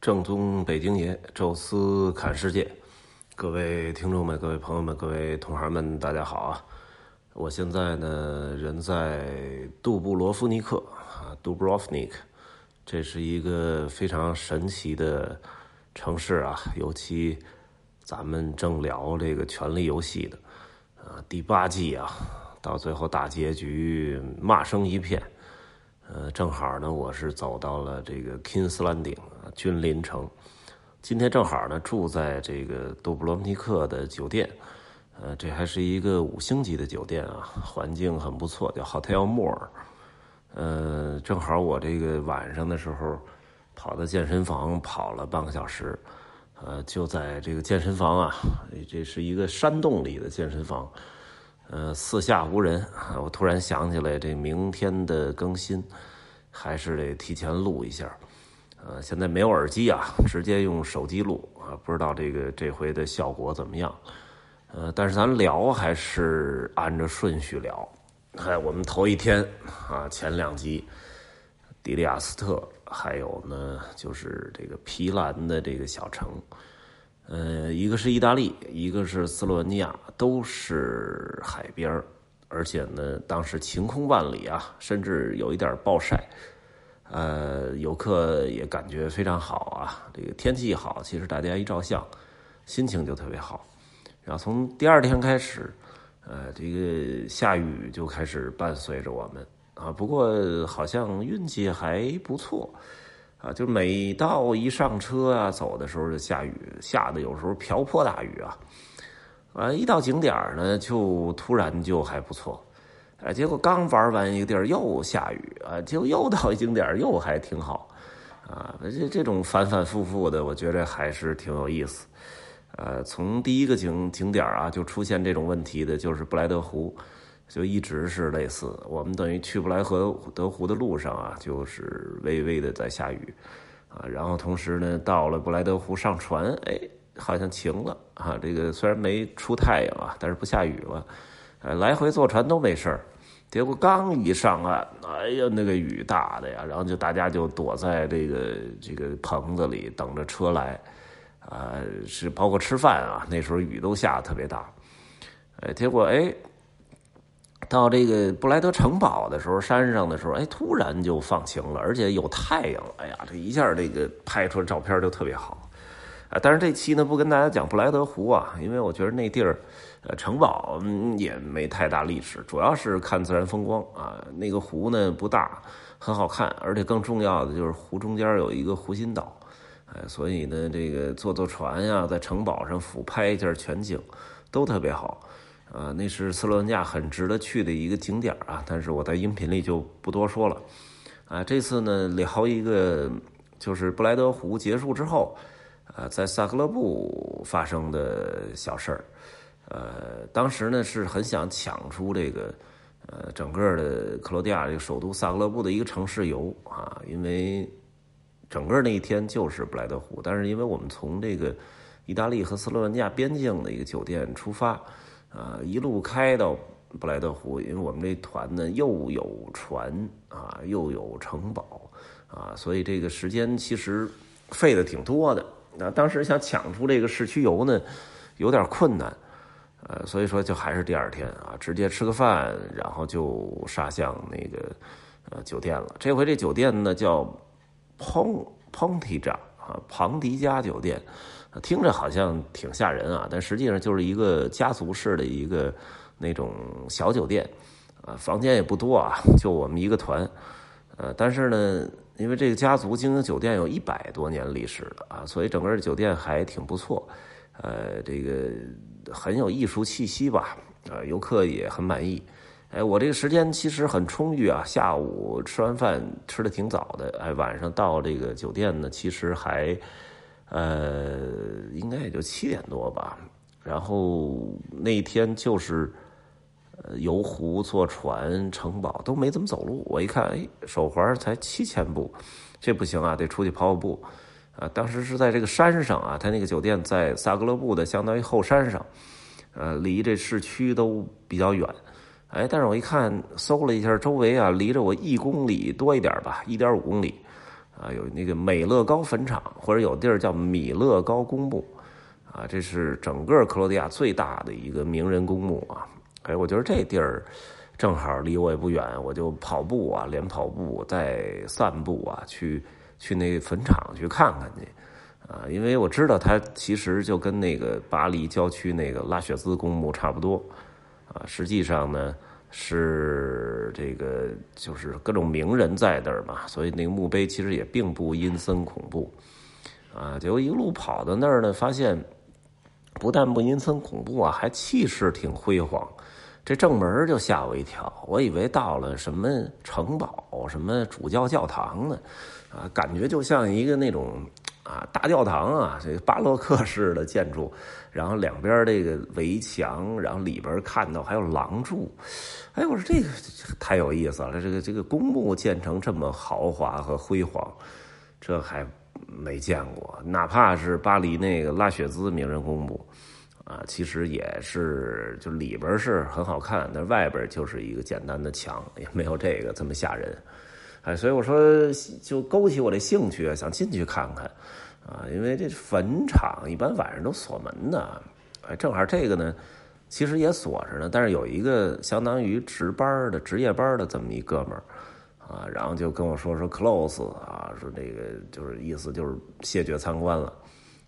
正宗北京爷，宙斯侃世界，各位听众们、各位朋友们、各位同行们，大家好啊！我现在呢人在杜布罗夫尼克啊，Dubrovnik，这是一个非常神奇的城市啊，尤其咱们正聊这个《权力游戏》的啊第八季啊，到最后大结局骂声一片。呃，正好呢，我是走到了这个 Kings Landing 啊，君临城。今天正好呢，住在这个杜布罗夫尼克的酒店。呃，这还是一个五星级的酒店啊，环境很不错，叫 Hotel More。呃，正好我这个晚上的时候跑到健身房跑了半个小时。呃，就在这个健身房啊，这是一个山洞里的健身房。呃，四下无人，我突然想起来，这明天的更新还是得提前录一下。呃，现在没有耳机啊，直接用手机录啊，不知道这个这回的效果怎么样。呃，但是咱聊还是按照顺序聊。哎，我们头一天啊，前两集，迪利亚斯特，还有呢，就是这个皮兰的这个小城。呃，一个是意大利，一个是斯洛文尼亚，都是海边而且呢，当时晴空万里啊，甚至有一点暴晒，呃，游客也感觉非常好啊。这个天气一好，其实大家一照相，心情就特别好。然后从第二天开始，呃，这个下雨就开始伴随着我们啊。不过好像运气还不错。啊，就每到一上车啊，走的时候就下雨，下的有时候瓢泼大雨啊。啊一到景点呢，就突然就还不错，啊，结果刚玩完一个地儿又下雨啊，就又到景点又还挺好，啊，这这种反反复复的，我觉得还是挺有意思。呃，从第一个景景点啊，就出现这种问题的，就是布莱德湖。就一直是类似，我们等于去布莱河德湖的路上啊，就是微微的在下雨，啊，然后同时呢，到了布莱德湖上船，哎，好像晴了啊，这个虽然没出太阳啊，但是不下雨了，哎，来回坐船都没事，结果刚一上岸，哎呀，那个雨大的呀，然后就大家就躲在这个这个棚子里等着车来，啊，是包括吃饭啊，那时候雨都下特别大，哎，结果哎。到这个布莱德城堡的时候，山上的时候，哎，突然就放晴了，而且有太阳了。哎呀，这一下这个拍出来照片就特别好。啊，但是这期呢不跟大家讲布莱德湖啊，因为我觉得那地儿，呃，城堡也没太大历史，主要是看自然风光啊。那个湖呢不大，很好看，而且更重要的就是湖中间有一个湖心岛，哎，所以呢，这个坐坐船呀，在城堡上俯拍一下全景，都特别好。啊，那是斯洛文尼亚很值得去的一个景点啊，但是我在音频里就不多说了。啊，这次呢聊一个，就是布莱德湖结束之后，呃，在萨格勒布发生的小事儿。呃，当时呢是很想抢出这个，呃，整个的克罗地亚这个首都萨格勒布的一个城市游啊，因为整个那一天就是布莱德湖，但是因为我们从这个意大利和斯洛文尼亚边境的一个酒店出发。啊，一路开到布莱德湖，因为我们这团呢又有船啊，又有城堡啊，所以这个时间其实费的挺多的。那当时想抢出这个市区游呢，有点困难，呃，所以说就还是第二天啊，直接吃个饭，然后就杀向那个呃酒店了。这回这酒店呢叫 Pon Pontiga 啊，庞迪加酒店。听着好像挺吓人啊，但实际上就是一个家族式的一个那种小酒店，啊，房间也不多啊，就我们一个团，呃，但是呢，因为这个家族经营酒店有一百多年历史了啊，所以整个酒店还挺不错，呃，这个很有艺术气息吧，啊，游客也很满意。哎，我这个时间其实很充裕啊，下午吃完饭吃的挺早的，哎，晚上到这个酒店呢，其实还。呃，应该也就七点多吧。然后那一天就是，呃，游湖、坐船、城堡都没怎么走路。我一看，哎，手环才七千步，这不行啊，得出去跑跑步。啊，当时是在这个山上啊，他那个酒店在萨格勒布的相当于后山上，呃，离这市区都比较远。哎，但是我一看，搜了一下周围啊，离着我一公里多一点吧，一点五公里。啊，有那个美乐高坟场，或者有地儿叫米乐高公墓，啊，这是整个克罗地亚最大的一个名人公墓啊。哎，我觉得这地儿正好离我也不远，我就跑步啊，连跑步带散步啊，去去那个坟场去看看去。啊，因为我知道它其实就跟那个巴黎郊区那个拉雪兹公墓差不多，啊，实际上呢是这个就是各种名人在那儿嘛，所以那个墓碑其实也并不阴森恐怖，啊，结果一路跑到那儿呢，发现不但不阴森恐怖啊，还气势挺辉煌，这正门就吓我一跳，我以为到了什么城堡、什么主教教堂呢，啊，感觉就像一个那种。啊，大教堂啊，这个巴洛克式的建筑，然后两边这个围墙，然后里边看到还有廊柱，哎，我说这个太有意思了，这个这个公墓建成这么豪华和辉煌，这还没见过。哪怕是巴黎那个拉雪兹名人公墓，啊，其实也是就里边是很好看，但外边就是一个简单的墙，也没有这个这么吓人。哎，所以我说就勾起我的兴趣啊，想进去看看，啊，因为这坟场一般晚上都锁门的，哎，正好这个呢，其实也锁着呢，但是有一个相当于值班的值夜班的这么一哥们儿，啊，然后就跟我说说 close 啊，说这个就是意思就是谢绝参观了，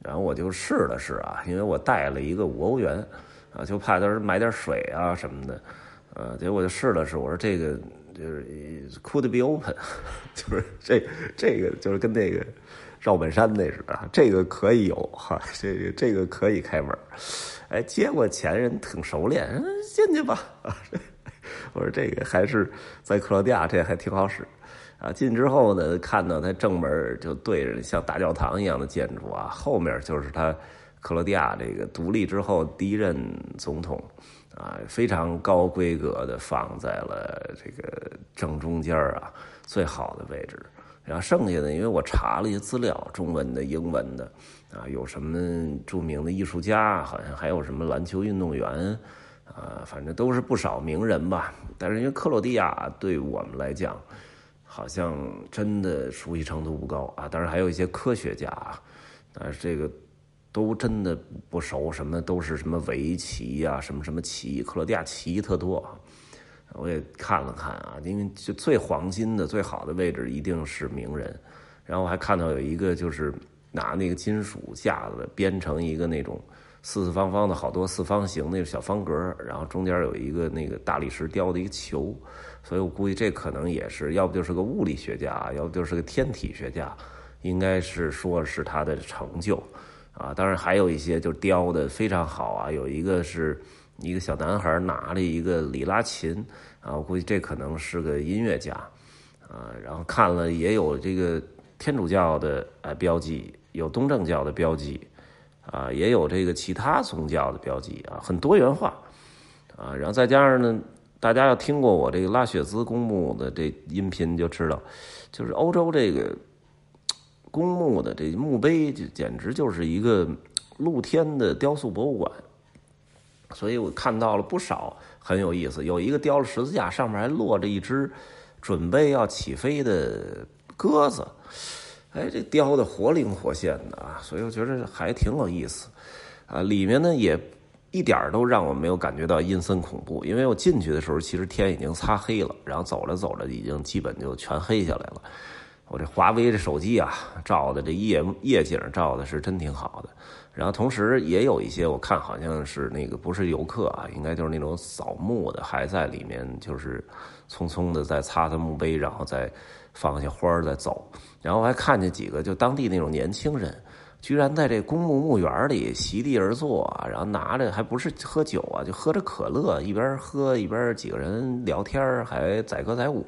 然后我就试了试啊，因为我带了一个五欧元，啊，就怕到时候买点水啊什么的，呃，结果就试了试，我说这个。就是 could be open，就是这这个就是跟那个赵本山那似的，这个可以有哈，这个这个可以开门，哎，接过钱人挺熟练，进去吧，我说这个还是在克罗地亚这还挺好使。啊，进之后呢，看到他正门就对着像大教堂一样的建筑啊，后面就是他克罗地亚这个独立之后第一任总统。啊，非常高规格的放在了这个正中间儿啊，最好的位置。然后剩下的，因为我查了一些资料，中文的、英文的，啊，有什么著名的艺术家，好像还有什么篮球运动员，啊，反正都是不少名人吧。但是因为克罗地亚对我们来讲，好像真的熟悉程度不高啊。当然还有一些科学家啊，但是这个。都真的不熟，什么都是什么围棋呀，什么什么棋，克罗地亚棋特多。我也看了看啊，因为就最黄金的、最好的位置一定是名人。然后我还看到有一个就是拿那个金属架子编成一个那种四四方方的好多四方形那个小方格，然后中间有一个那个大理石雕的一个球。所以我估计这可能也是要不就是个物理学家，要不就是个天体学家，应该是说是他的成就。啊，当然还有一些就雕的非常好啊，有一个是一个小男孩拿着一个里拉琴啊，我估计这可能是个音乐家啊。然后看了也有这个天主教的呃标记，有东正教的标记啊，也有这个其他宗教的标记啊，很多元化啊。然后再加上呢，大家要听过我这个拉雪兹公墓的这音频就知道，就是欧洲这个。公墓的这墓碑就简直就是一个露天的雕塑博物馆，所以我看到了不少很有意思。有一个雕了十字架，上面还落着一只准备要起飞的鸽子，哎，这雕的活灵活现的啊！所以我觉得还挺有意思啊。里面呢也一点都让我没有感觉到阴森恐怖，因为我进去的时候其实天已经擦黑了，然后走着走着已经基本就全黑下来了。我这华为这手机啊，照的这夜夜景照的是真挺好的。然后同时也有一些我看好像是那个不是游客啊，应该就是那种扫墓的，还在里面就是匆匆的在擦擦墓碑，然后再放下花儿再走。然后我还看见几个就当地那种年轻人，居然在这公墓墓园里席地而坐，然后拿着还不是喝酒啊，就喝着可乐，一边喝一边几个人聊天，还载歌载舞。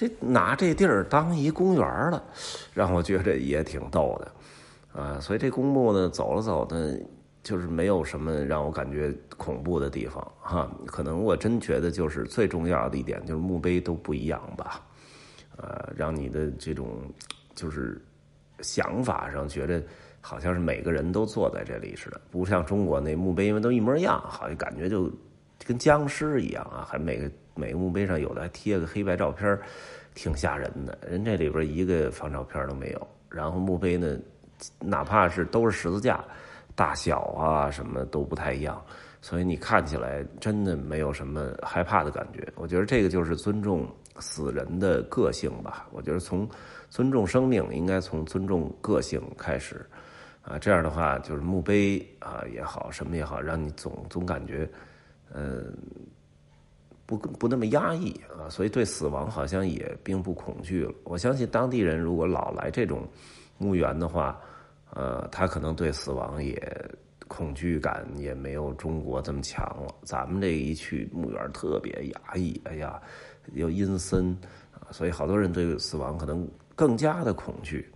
这拿这地儿当一公园了，让我觉得也挺逗的，啊，所以这公墓呢，走了走呢，就是没有什么让我感觉恐怖的地方哈。可能我真觉得就是最重要的一点就是墓碑都不一样吧，呃，让你的这种就是想法上觉得好像是每个人都坐在这里似的，不像中国那墓碑因为都一模一样，好像感觉就跟僵尸一样啊，还每个。每个墓碑上有的还贴个黑白照片，挺吓人的。人这里边一个放照片都没有。然后墓碑呢，哪怕是都是十字架，大小啊什么都不太一样，所以你看起来真的没有什么害怕的感觉。我觉得这个就是尊重死人的个性吧。我觉得从尊重生命，应该从尊重个性开始。啊，这样的话就是墓碑啊也好，什么也好，让你总总感觉，嗯，不不那么压抑啊，所以对死亡好像也并不恐惧了。我相信当地人如果老来这种墓园的话，呃，他可能对死亡也恐惧感也没有中国这么强了。咱们这一去墓园特别压抑，哎呀，又阴森啊，所以好多人对死亡可能更加的恐惧。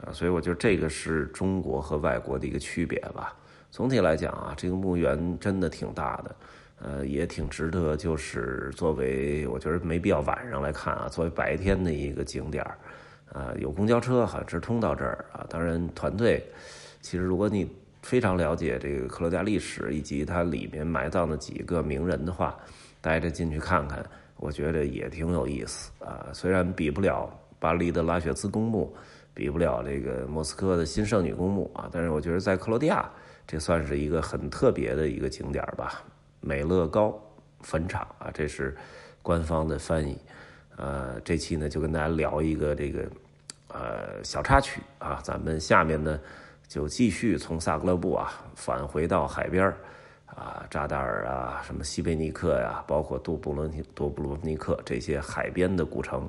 啊，所以我觉得这个是中国和外国的一个区别吧。总体来讲啊，这个墓园真的挺大的，呃，也挺值得，就是作为我觉得没必要晚上来看啊，作为白天的一个景点儿，啊，有公交车哈直通到这儿啊。当然，团队其实如果你非常了解这个克罗地亚历史以及它里面埋葬的几个名人的话，带着进去看看，我觉得也挺有意思啊。虽然比不了巴黎的拉雪兹公墓。比不了这个莫斯科的新圣女公墓啊，但是我觉得在克罗地亚，这算是一个很特别的一个景点吧。美乐高坟场啊，这是官方的翻译。呃，这期呢就跟大家聊一个这个呃小插曲啊，咱们下面呢就继续从萨格勒布啊返回到海边啊，扎达尔啊，什么西贝尼克呀，包括杜布罗尼杜布罗尼克这些海边的古城，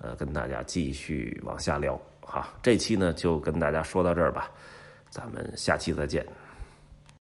呃，跟大家继续往下聊。好，这期呢就跟大家说到这儿吧，咱们下期再见。